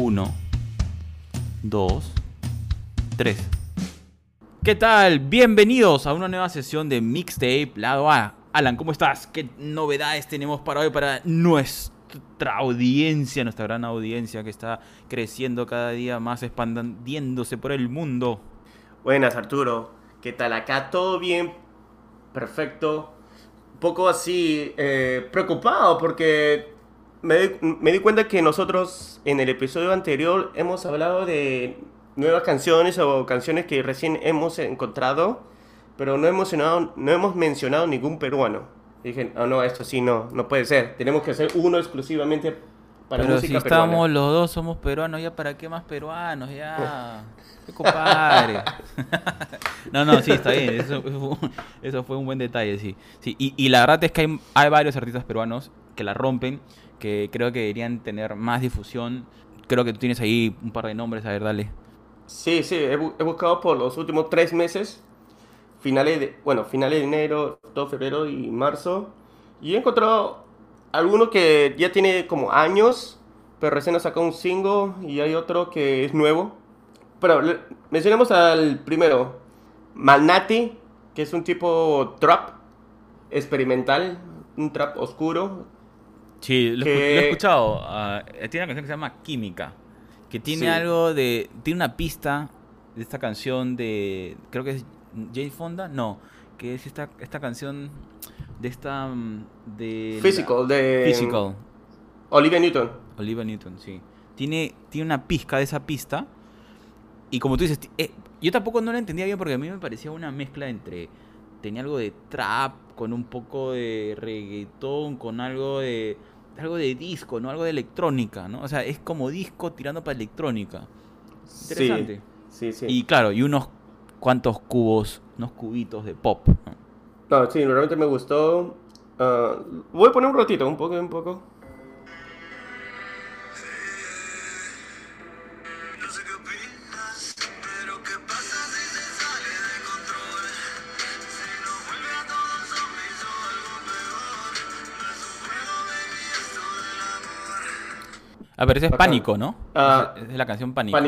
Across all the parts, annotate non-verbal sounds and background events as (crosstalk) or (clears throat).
Uno, dos, tres. ¿Qué tal? Bienvenidos a una nueva sesión de Mixtape Lado A. Alan, ¿cómo estás? ¿Qué novedades tenemos para hoy para nuestra audiencia, nuestra gran audiencia que está creciendo cada día más, expandiéndose por el mundo? Buenas, Arturo. ¿Qué tal? Acá todo bien, perfecto. Un poco así eh, preocupado porque me di, me di cuenta que nosotros en el episodio anterior hemos hablado de nuevas canciones o canciones que recién hemos encontrado, pero no hemos mencionado, no hemos mencionado ningún peruano. Y dije, oh, no, esto sí no, no puede ser. Tenemos que hacer uno exclusivamente para Pero música si estamos peruana. los dos somos peruanos, ya para qué más peruanos, ya. (laughs) Qué compadre. (laughs) no, no, sí, está bien. Eso, eso fue un buen detalle, sí. sí y, y la verdad es que hay, hay varios artistas peruanos que la rompen, que creo que deberían tener más difusión. Creo que tú tienes ahí un par de nombres, a ver, dale. Sí, sí, he, bu- he buscado por los últimos tres meses, finales de, bueno, finales de enero, todo febrero y marzo, y he encontrado alguno que ya tiene como años, pero recién ha sacado un single, y hay otro que es nuevo. Pero mencionemos al primero, Malnati, que es un tipo trap experimental, un trap oscuro. Sí, lo, Que- escu- lo he escuchado. ah, tiene una canción que se llama Química. Que tiene Sí. algo de. Tiene una pista de esta canción de. Creo que es Jay Fonda. No. Que es esta, esta canción de esta. mm, De. Physical, de Physical. Olivia Newton. Olivia Newton, sí. Tiene, tiene una pizca de esa pista. Y como tú dices, eh, yo tampoco no la entendía bien porque a mí me parecía una mezcla entre. Tenía algo de trap, con un poco de reggaetón, con algo de. Algo de disco, ¿no? Algo de electrónica, ¿no? O sea, es como disco tirando para electrónica. Interesante. Sí, sí. Y claro, y unos cuantos cubos, unos cubitos de pop. ¿no? No, sí, realmente me gustó. Ah, voy a poner un ratito, un poco, un poco. Ah, pero ese es. Pánico, ¿no? Ah, es, la canción Pánico.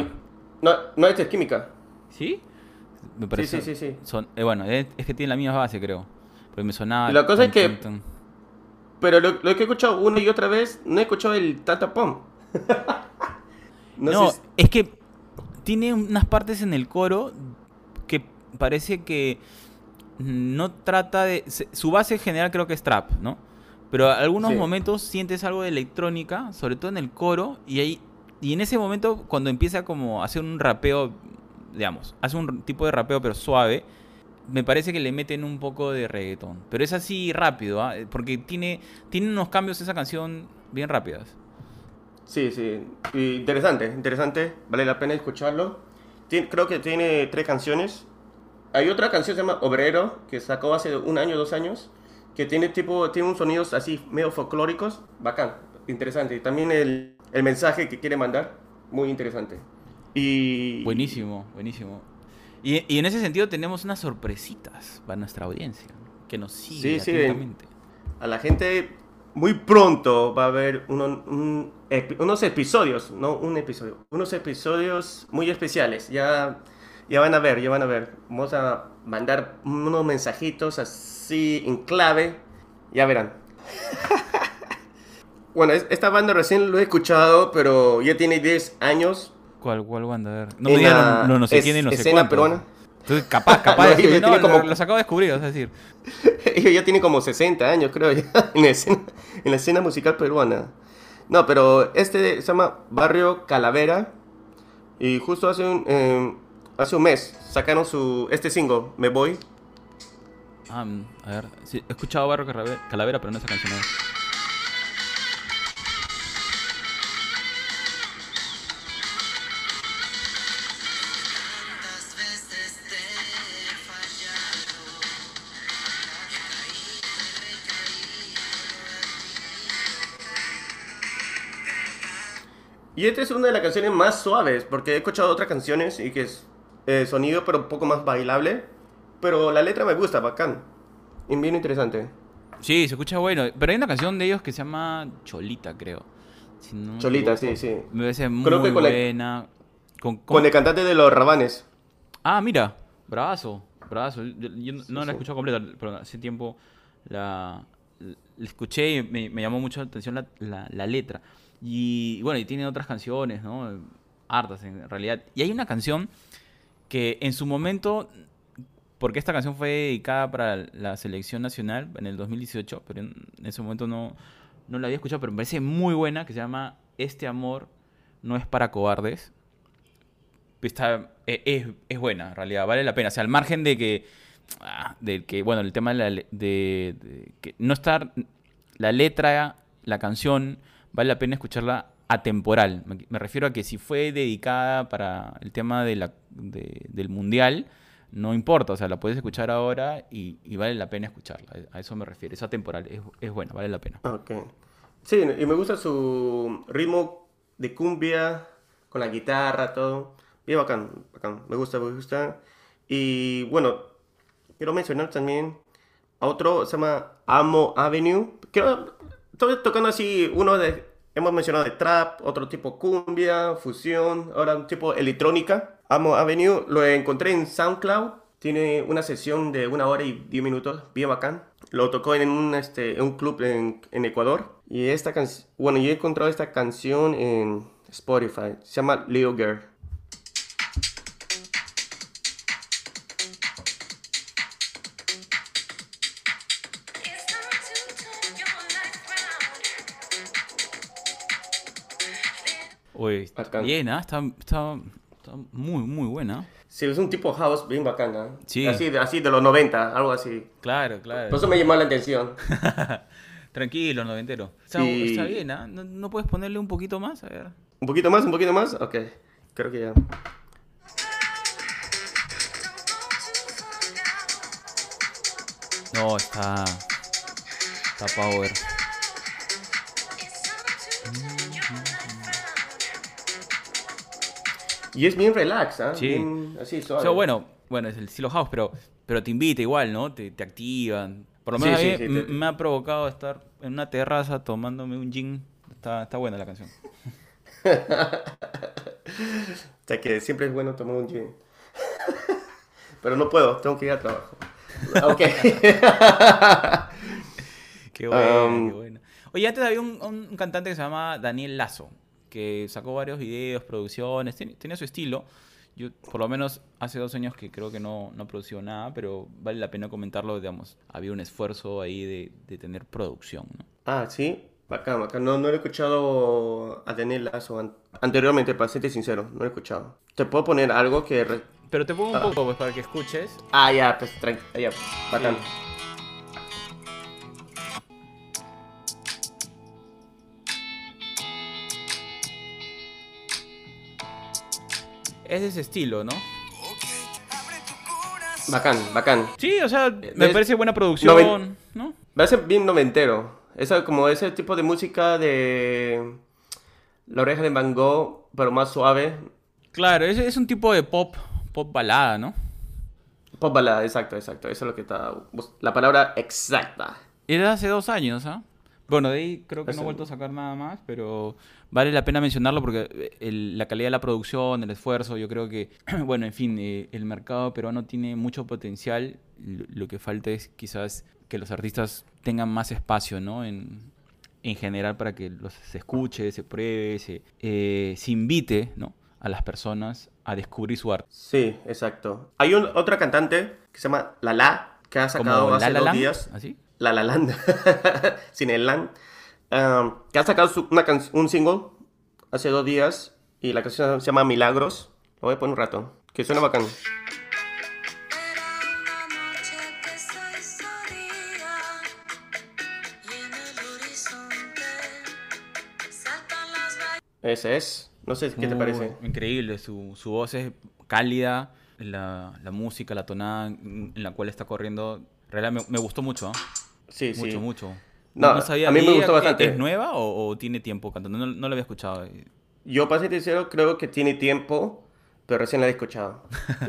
No, no, esta es química. ¿Sí? Me Sí, parece. sí, sí, sí. Son, eh, bueno, es, es que tiene la misma base, creo. Porque me sonaba. La cosa es que-. Pero lo, lo que he escuchado una y otra vez, no he escuchado el Tata Pom. (laughs) no, No, sé. si- es que tiene unas partes en el coro que parece que no trata de. Su base general creo que es trap, ¿no? Pero algunos Sí. momentos sientes algo de electrónica, sobre todo en el coro, y ahí. Y en ese momento, cuando empieza como a hacer un rapeo, digamos, hace un tipo de rapeo pero suave, me parece que le meten un poco de reggaetón. Pero es así rápido, ¿ah? porque tiene, tiene unos cambios esa canción bien rápidas. Sí, sí. Y interesante, interesante. Vale la pena escucharlo. Tien- creo que tiene tres canciones. Hay otra canción que se llama Obrero, que sacó hace un año, dos años, que tiene tipo, tiene unos sonidos así medio folclóricos. Bacán, interesante. Y también el, el mensaje que quiere mandar, muy interesante. Y... Buenísimo, buenísimo. Y, y en ese sentido tenemos unas sorpresitas para nuestra audiencia, que nos sigue Sí, sí. A la gente muy pronto va a haber uno- un unos episodios, no un episodio, unos episodios muy especiales. Ya, ya van a ver, ya van a ver. Vamos a mandar unos mensajitos así en clave. Ya verán. (laughs) bueno, es- esta banda recién lo he escuchado, pero ya tiene 10 años. ¿Cuál, cuál banda? A ver. No En me digan, la no, no sé quién y no sé escena cuánto. peruana. Entonces, capaz, (laughs) capaz. No, ellos como- los acabo de descubrir, es decir. (laughs) Ellos ya tienen como 60 años, creo, ya, en la escena, en la escena musical peruana. No, pero este se llama Barrio Calavera. Y justo hace un, eh, hace un mes sacaron su este single, Me Voy. Ah, mm, a ver. Sí, he escuchado Barro Calaver- Calavera, pero no esa canción. recaído Y esta es una de las canciones más suaves, porque he escuchado otras canciones y que es eh, sonido pero un poco más bailable. Pero la letra me gusta, bacán. Y bien interesante. Sí, se escucha bueno. Pero hay una canción de ellos que se llama Cholita, creo. Si no Cholita, sí, sí. Me parece muy Creo que con el- buena. Con, con- Con el cantante de los Rabanes. Ah, mira, bravazo, bravazo. Yo, yo no- no la sí. he escuchado completa, pero hace tiempo la, la escuché y me, me llamó mucho la atención la, la- la letra. Y bueno, y tiene otras canciones, ¿no? Hartas en realidad. Y hay una canción que en su momento, porque esta canción fue dedicada para la selección nacional en el 2018, pero en ese momento no, no la había escuchado, pero me parece muy buena, que se llama Este amor no es para cobardes está, e- es, es buena, en realidad, vale la pena. O sea, al margen de que, ah, de que bueno, el tema de, la de- de que no estar, la letra, la canción, vale la pena escucharla atemporal. Me, refiero a que si fue dedicada para el tema de la, de- del mundial, no importa, o sea, la puedes escuchar ahora y, y vale la pena escucharla. A eso me refiero, es atemporal, es, es buena, vale la pena. Ok. Sí, y me gusta su ritmo de cumbia, con la guitarra, todo. Bien bacán, bacán. Me gusta, me gusta. Y bueno, quiero mencionar también a otro, se llama Amo Avenue. Quiero, estoy tocando así, uno de, hemos mencionado trap, otro tipo cumbia, fusión, ahora un tipo electrónica. Amo Avenue, lo encontré en SoundCloud. Tiene una sesión de una hora y diez minutos, bien bacán. Lo tocó en un, este, un club en, en Ecuador. Y esta canción, bueno, yo he encontrado esta canción en Spotify. Se llama Little Girl. Uy, Bacán. bien, ¿ah? está, está, está muy, muy buena. Sí, es un tipo house bien bacana. Sí. Así, de- así de los 90, algo así. Claro, claro. Por eso me llamó la atención. (laughs) Tranquilo, noventero. Está, Sí. está bien, ¿ah? ¿No, no puedes ponerle un poquito más? A ver. ¿Un poquito más? ¿Un poquito más? Ok. Creo que ya. No, está. Está power. Y es bien relax, ¿ah? Sí. Bien así, O suave. sea, bueno, bueno, es el estilo house, pero, pero te invita igual, ¿no? Te, te activan. Por lo menos sí, a mí sí, m- te- me ha provocado estar en una terraza tomándome un gin. Está, está buena la canción. (laughs) O sea que siempre es bueno tomar un gin. (laughs) Pero no puedo, tengo que ir al trabajo. Ok. (laughs) Qué bueno, Um, qué bueno. Oye, antes había un, un cantante que se llama Daniel Lazo, que sacó varios videos, producciones, ten- tenía su estilo. Yo, por lo menos, hace dos años que creo que no, no produció nada, pero vale la pena comentarlo, digamos. Había un esfuerzo ahí de, de tener producción, ¿no? ah, sí. Bacán, bacán. No, no lo he escuchado a Daniel Lazo an- anteriormente, para serte sincero. No lo he escuchado. ¿Te puedo poner algo que... Pero te pongo un Ah. poco pues, para que escuches. Ah, ya, pues tranqui. Ya, bacán. Es de ese estilo, ¿no? Bacán, bacán. Sí, o sea, me es- parece buena producción, noven- ¿no? Va a ser bien noventero. Esa, como ese tipo de música de... La oreja de Van Gogh, pero más suave. Claro, es, es un tipo de pop, pop balada, ¿no? Pop balada, exacto, exacto. Eso es lo que está... La palabra exacta. Era hace dos años, ¿ah? Bueno, de ahí creo que no he vuelto a sacar nada más, pero vale la pena mencionarlo porque eh, el- la calidad de la producción, el esfuerzo, yo creo que, (clears throat) bueno, en fin, eh, el mercado peruano tiene mucho potencial. Lo, lo que falta es quizás que los artistas tengan más espacio, ¿no? En, en general para que los, se escuche, se pruebe, se, eh, se invite, ¿no? A las personas a descubrir su arte. Sí, exacto. Hay un, otra cantante que se llama Lala, que ha sacado hace La La dos Land, días. ¿así? La La Land. (laughs) Sin el Land. Um, que ha sacado su- una un single hace dos días. Y la canción se llama Milagros. Lo voy a poner un rato. que suena bacán. Ese es. No sé qué te Muy parece. Increíble, su, su voz es cálida, la, la música, la tonada en en la cual está corriendo, realmente me, me gustó mucho, ¿ah? Sí, sí. mucho, mucho. No, a mí me ¿ella gustó bastante. ¿Es nueva o, o tiene tiempo cantando? No, no la había escuchado. Yo, para ser sincero, creo que tiene tiempo, pero recién la he escuchado.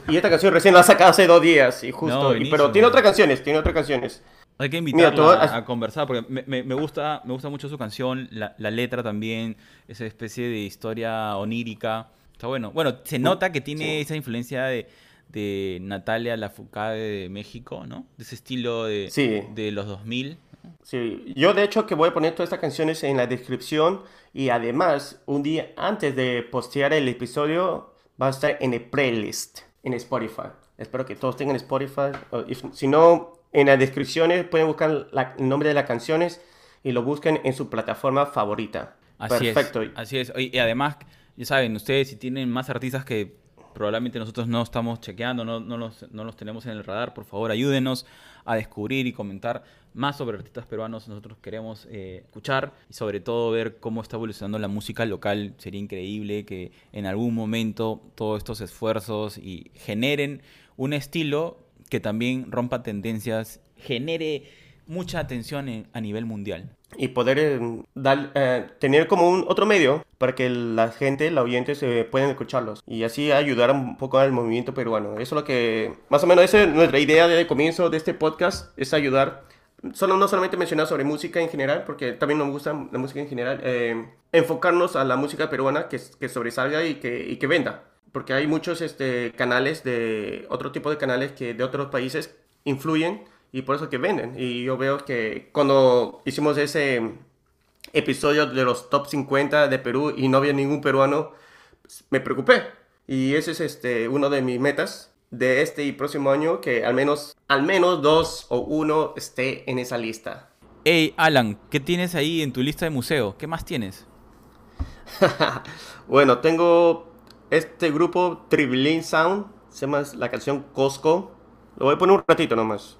y esta canción recién la ha sacado hace dos días, y justo. No, y- pero tiene otras canciones, tiene otras canciones. Hay que Mira, invitarla voy a, a- conversar porque me, me- me gusta, me gusta mucho su canción, la, la letra también, esa especie de historia onírica. Está bueno. Bueno, se nota que tiene esa influencia de, de Natalia Lafourcade de México, ¿no? De ese estilo de, Sí. de los 2000. Sí, yo de hecho que voy a poner todas estas canciones en la descripción y además un día antes de postear el episodio va a estar en el playlist en Spotify. Espero que todos tengan Spotify. if- si no, en las descripciones pueden buscar la- el nombre de las canciones y lo busquen en su plataforma favorita. Así Perfecto. es. Así es. Y además, ya saben, ustedes si tienen más artistas que probablemente nosotros no estamos chequeando, no, los, no los tenemos en el radar, por favor ayúdenos a descubrir y comentar más sobre artistas peruanos. Nosotros queremos eh, escuchar y sobre todo ver cómo está evolucionando la música local. Sería increíble que en algún momento todos estos esfuerzos y generen un estilo que también rompa tendencias, genere mucha atención en- a nivel mundial. y poder eh, eh, tener como un otro medio para que la gente, los oyentes, se puedan escucharlos y así ayudar un poco al movimiento peruano. Eso es lo que, más o menos, esa es nuestra idea de comienzo de este podcast, es ayudar, solo, no solamente mencionar sobre música en general, porque también nos gusta la música en general, eh, enfocarnos a la música peruana que, que sobresalga y que, y que venda. Porque hay muchos este, canales de otro tipo de canales que de otros países influyen y por eso que venden. Y yo veo que cuando hicimos ese episodio de los top 50 de Perú y no había ningún peruano, pues, me preocupé. Y ese es este, uno de mis metas de este y próximo año, que al menos, al menos dos o uno esté en esa lista. Hey, Alan, ¿qué tienes ahí en tu lista de museo? ¿Qué más tienes? (laughs) Bueno, tengo este grupo Tribilin Sound, se llama la canción Costco. Lo voy a poner un ratito nomás.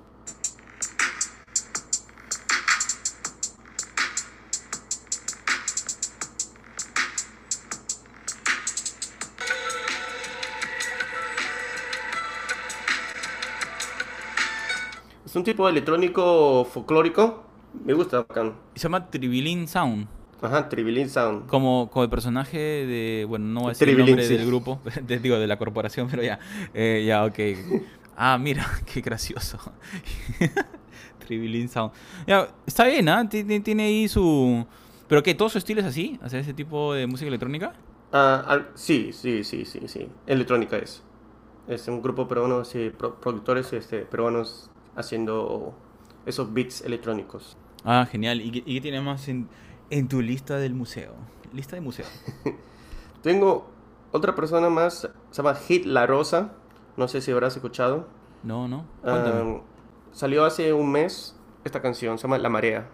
Es un tipo de electrónico folclórico. Me gusta, bacán. Se llama Tribilin Sound. Ajá, Tribilin Sound. Como, como el personaje de. Bueno, no voy a decir Tribilin, el nombre sí. del grupo, (laughs) te digo, de la corporación, pero ya. Eh, ya, ok. (laughs) Ah, mira, (laughs) qué gracioso. Tribilin Sound. Ya, está bien, ¿ah? Tiene, tiene ahí su. ¿Pero qué? ¿Todo su estilo es así? ¿Hacer ese tipo de música electrónica? Ah, al- sí, sí, sí, sí, sí. Electrónica es. Es un grupo peruano, sí, pro- productores este, peruanos haciendo esos beats electrónicos. Ah, genial. ¿Y qué, y qué tienes más en, en tu lista del museo? Lista de museo. (laughs) Tengo otra persona más, se llama Hit La Rosa. No sé si habrás escuchado. No, no. Ah, salió hace un mes esta canción, se llama La Marea.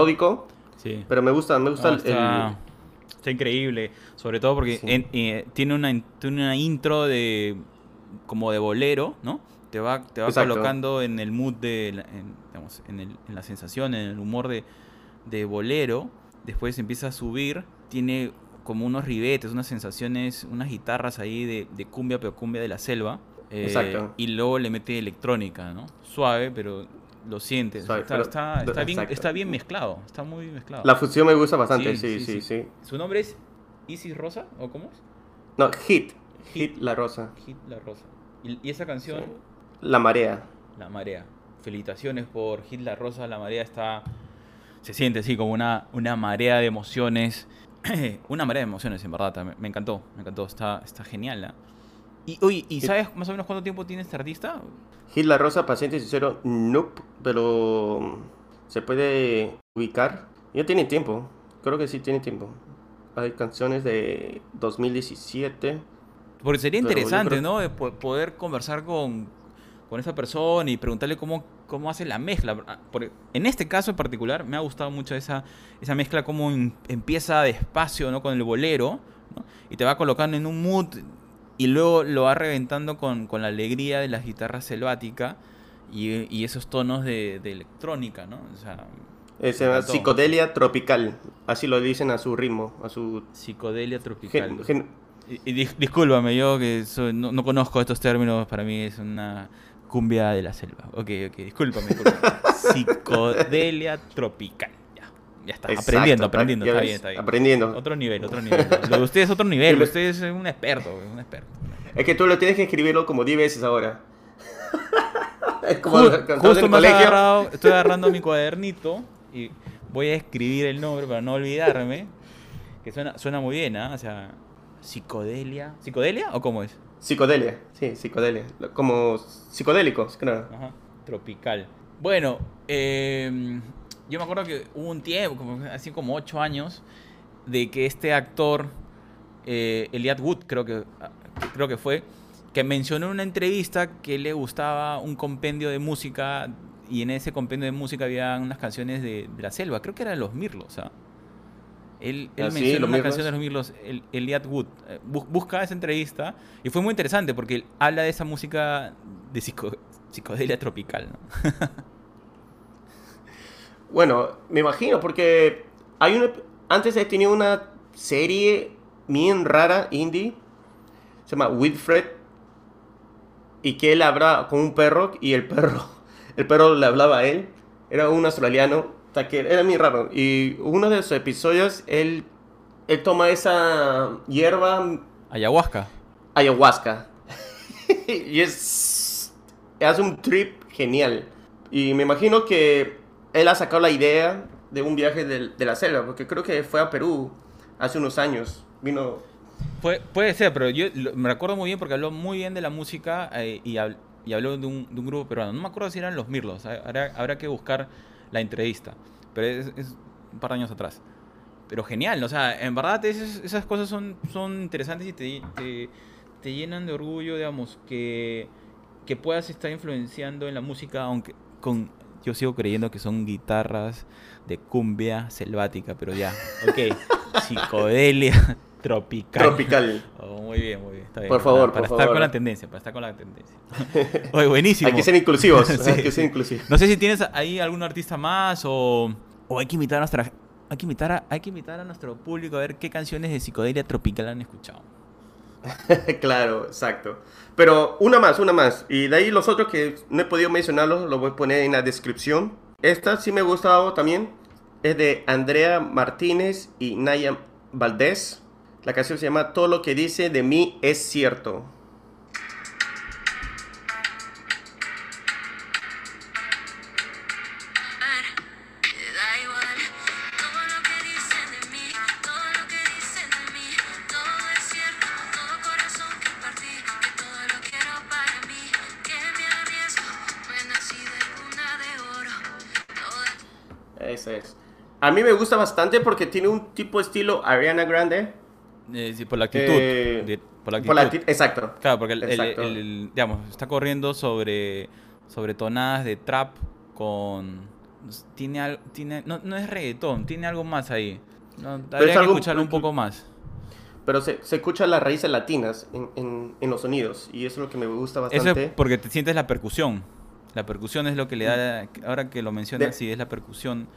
Melódico, sí. pero me gusta, me gusta el- está, el, está increíble. Sobre todo porque Sí. en- eh, tiene, una, tiene una intro de como de bolero, ¿no? Te va, te va Exacto. colocando en el mood de en, digamos, en, el- en la sensación, en el humor de, de bolero. Después empieza a subir, tiene como unos ribetes, unas sensaciones, unas guitarras ahí de, de cumbia, pero cumbia de la selva. eh, Exacto. Y luego le mete electrónica, ¿no? Suave, pero lo sientes. Está, pero- está, está bien, exacto. está bien mezclado, está muy mezclado. la fusión me gusta bastante, Sí, sí, sí, sí, sí. sí. ¿Su nombre es Isis Rosa o cómo es? No, Hit, Hit La Rosa, Hit La Rosa. Y, y esa canción, La Marea. La Marea. Felicitaciones por Hit La Rosa. La Marea está. Se siente así como una, una marea de emociones. (clears throat) una marea de emociones, en verdad. Me, me encantó, me encantó. Está, está genial. ¿ah? Y, oye, ¿y sabes más o menos cuánto tiempo tiene este artista? Gil La Rosa, paciente sincero, nope, pero se puede ubicar. Ya tiene tiempo, creo que sí tiene tiempo. Hay canciones de 2017. Porque sería interesante, creo- ¿no? De po- poder conversar con, con esa persona y preguntarle cómo, cómo hace la mezcla. Ah, Porque en este caso en particular me ha gustado mucho esa, esa mezcla, cómo em- empieza despacio, ¿no? Con el bolero, ¿no? Y te va colocando en un mood y luego lo va reventando con, con la alegría de las guitarras selváticas y, y esos tonos de, de electrónica, ¿no? O sea, encantó. psicodelia tropical, así lo dicen a su ritmo, a su... psicodelia tropical. gen- gen- Y, y dis- discúlpame, yo que soy- no, no conozco estos términos, para mí es una cumbia de la selva. Ok, ok, discúlpame. discúlpame. (laughs) Psicodelia tropical. Ya, está. Exacto, aprendiendo, aprendiendo. Está bien, está bien. aprendiendo. Otro nivel, otro nivel. Lo de usted es otro nivel. (laughs) Usted es un experto, un experto. Es que tú lo tienes que escribirlo como 10 veces ahora. (laughs) es como Ju- cuando estás justo me agarrado, estoy (laughs) agarrando mi cuadernito y voy a escribir el nombre para no olvidarme. Que suena, suena muy bien, ¿ah? O sea, psicodelia. ¿Psicodelia o cómo es? Psicodelia, sí, psicodelia. Como psicodélicos, claro. Ajá, tropical. Bueno, eh, yo me acuerdo que hubo un tiempo, como, así como ocho años, de que este actor, eh, Eliad Wood, creo que, creo que fue, que mencionó en una entrevista que le gustaba un compendio de música y en ese compendio de música había unas canciones de, de la selva, creo que eran los Mirlos, ¿ah? Él, él Ah, sí, mencionó una Mirlos. canción de los Mirlos, el, Eliad Wood. Eh, bu- busca esa entrevista y fue muy interesante porque él habla de esa música de psico- psicodelia tropical, ¿no? (laughs) Bueno, me imagino, porque hay una. Antes he tenido una serie bien rara, indie. Se llama Wilfred. Y que él habla con un perro. Y el perro. (laughs) El perro le hablaba a él. Era un australiano. que Era muy raro. Y uno de sus episodios, él. Él toma esa hierba Ayahuasca. ayahuasca. (laughs) y es. Hace un trip genial. Y me imagino que él ha sacado la idea de un viaje de, la selva, porque creo que fue a Perú hace unos años. Vino. Puede, ser, pero yo me recuerdo muy bien porque habló muy bien de la música eh, y, hab- y habló de un, grupo peruano. No me acuerdo si eran los Mirlos, ha- habrá, habrá que buscar la entrevista, pero es, un par de años atrás. Pero genial, o sea, en verdad esas, cosas son, son interesantes y te, te, te llenan de orgullo, digamos, que, que puedas estar influenciando en la música, aunque con yo sigo creyendo que son guitarras de cumbia selvática, pero ya, ok, (laughs) psicodelia tropical. Tropical. Oh, muy bien, muy bien. Está bien. Por favor, para, para por estar favor. con la tendencia, para estar con la tendencia. (laughs) Oye, buenísimo. Hay que ser inclusivos. Sí, (laughs) hay que ser inclusivos. No sé si tienes ahí algún artista más o, o hay que invitar a nuestra hay que invitar a, hay que invitar a nuestro público a ver qué canciones de psicodelia tropical han escuchado. (laughs) claro, exacto. Pero una más, una más. Y de ahí los otros que no he podido mencionarlos, los voy a poner en la descripción. Esta sí me ha gustado también. Es de Andrea Martínez y Naya Valdés. La canción se llama Todo lo que dice de mí es cierto. Mí me gusta bastante porque tiene un tipo de estilo Ariana Grande. Eh, sí, por la actitud. Eh, de- por la actitud. acti- exacto. Claro, porque el, el- Exacto. el- el- digamos, está corriendo sobre, sobre tonadas de trap con... Tiene, al- tiene no, no es reggaetón, tiene algo más ahí. No, habría que algo- escucharlo un poco más. Pero se, se escuchan las raíces latinas en, en- en los sonidos. Y eso es lo que me gusta Eso bastante. es porque te sientes la percusión. La percusión es lo que le da, ahora que lo mencionas, De- sí, es la percusión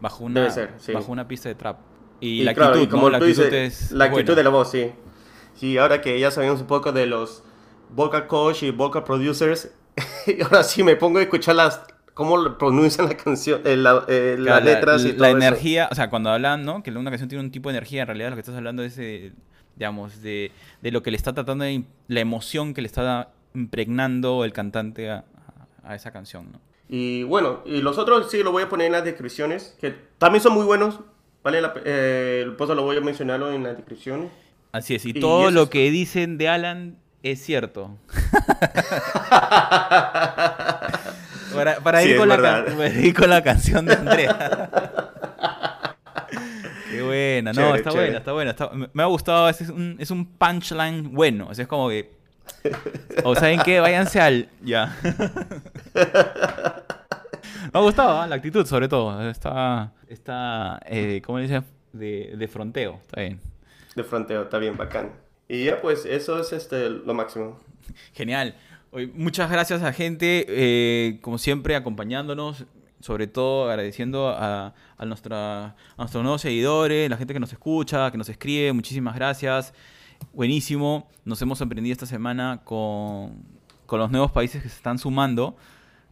bajo una, Debe ser, sí. bajo una pista de trap. Y, Y la claro, actitud, y como ¿no? La actitud dices, es la actitud buena. de la voz, sí. Sí, ahora que ya sabemos un poco de los vocal coach y vocal producers, y (laughs) ahora sí me pongo a escuchar las cómo pronuncian la canción, eh, la- eh, Claro, las letras y la, todo la eso. energía, o sea, cuando hablan, ¿no? Que una canción tiene un tipo de energía, en realidad lo que estás hablando es, de, digamos, de, de lo que le está tratando de, la emoción que le está impregnando el cantante a, a esa canción, ¿no? Y bueno, y los otros sí lo voy a poner en las descripciones, que también son muy buenos. Vale, la, eh, el pozo lo voy a mencionarlo en la descripción. Así es, y, Y todo lo es- que dicen de Alan es cierto. (laughs) para, para Sí, ir con la verdad. can- para ir con la canción de Andrea. (laughs) Qué buena, no, Chévere, está chévere. buena, está buena. está- me, me ha gustado, es un, es un punchline bueno. o sea, es como que. O saben qué, váyanse al. Ya. (laughs) Me ha gustado ¿ah? la actitud, sobre todo. Está. Está. Eh, ¿Cómo le dicen? De, de fronteo. Está bien. De fronteo, está bien bacán. Y ya pues, eso es este, lo máximo. Genial. Muchas gracias a gente, eh, como siempre, acompañándonos. Sobre todo agradeciendo a, a, nuestra, a nuestros nuevos seguidores, la gente que nos escucha, que nos escribe. Muchísimas gracias. Buenísimo. Nos hemos emprendido esta semana con, con los nuevos países que se están sumando.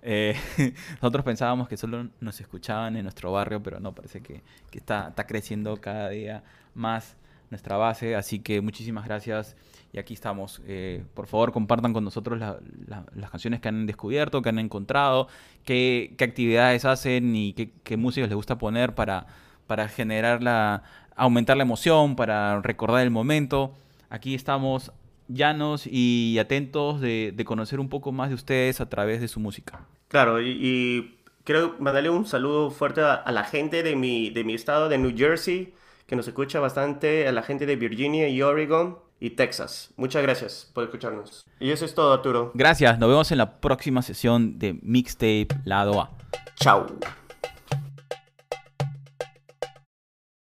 Eh, (laughs) nosotros pensábamos que solo nos escuchaban en nuestro barrio, pero no, parece que, que está, está creciendo cada día más nuestra base. Así que muchísimas gracias. Y aquí estamos. Eh, por favor, compartan con nosotros la- la- las canciones que han descubierto, que han encontrado, qué, qué actividades hacen y qué, qué música les gusta poner para, para generar la, aumentar la emoción, para recordar el momento. Aquí estamos llanos y atentos de, de conocer un poco más de ustedes a través de su música. Claro, y, y quiero mandarle un saludo fuerte a, a la gente de mi, de mi estado, de New Jersey, que nos escucha bastante, a la gente de Virginia y Oregon y Texas. Muchas gracias por escucharnos. Y eso es todo, Arturo. Gracias, nos vemos en la próxima sesión de Mixtape Lado A. Chao.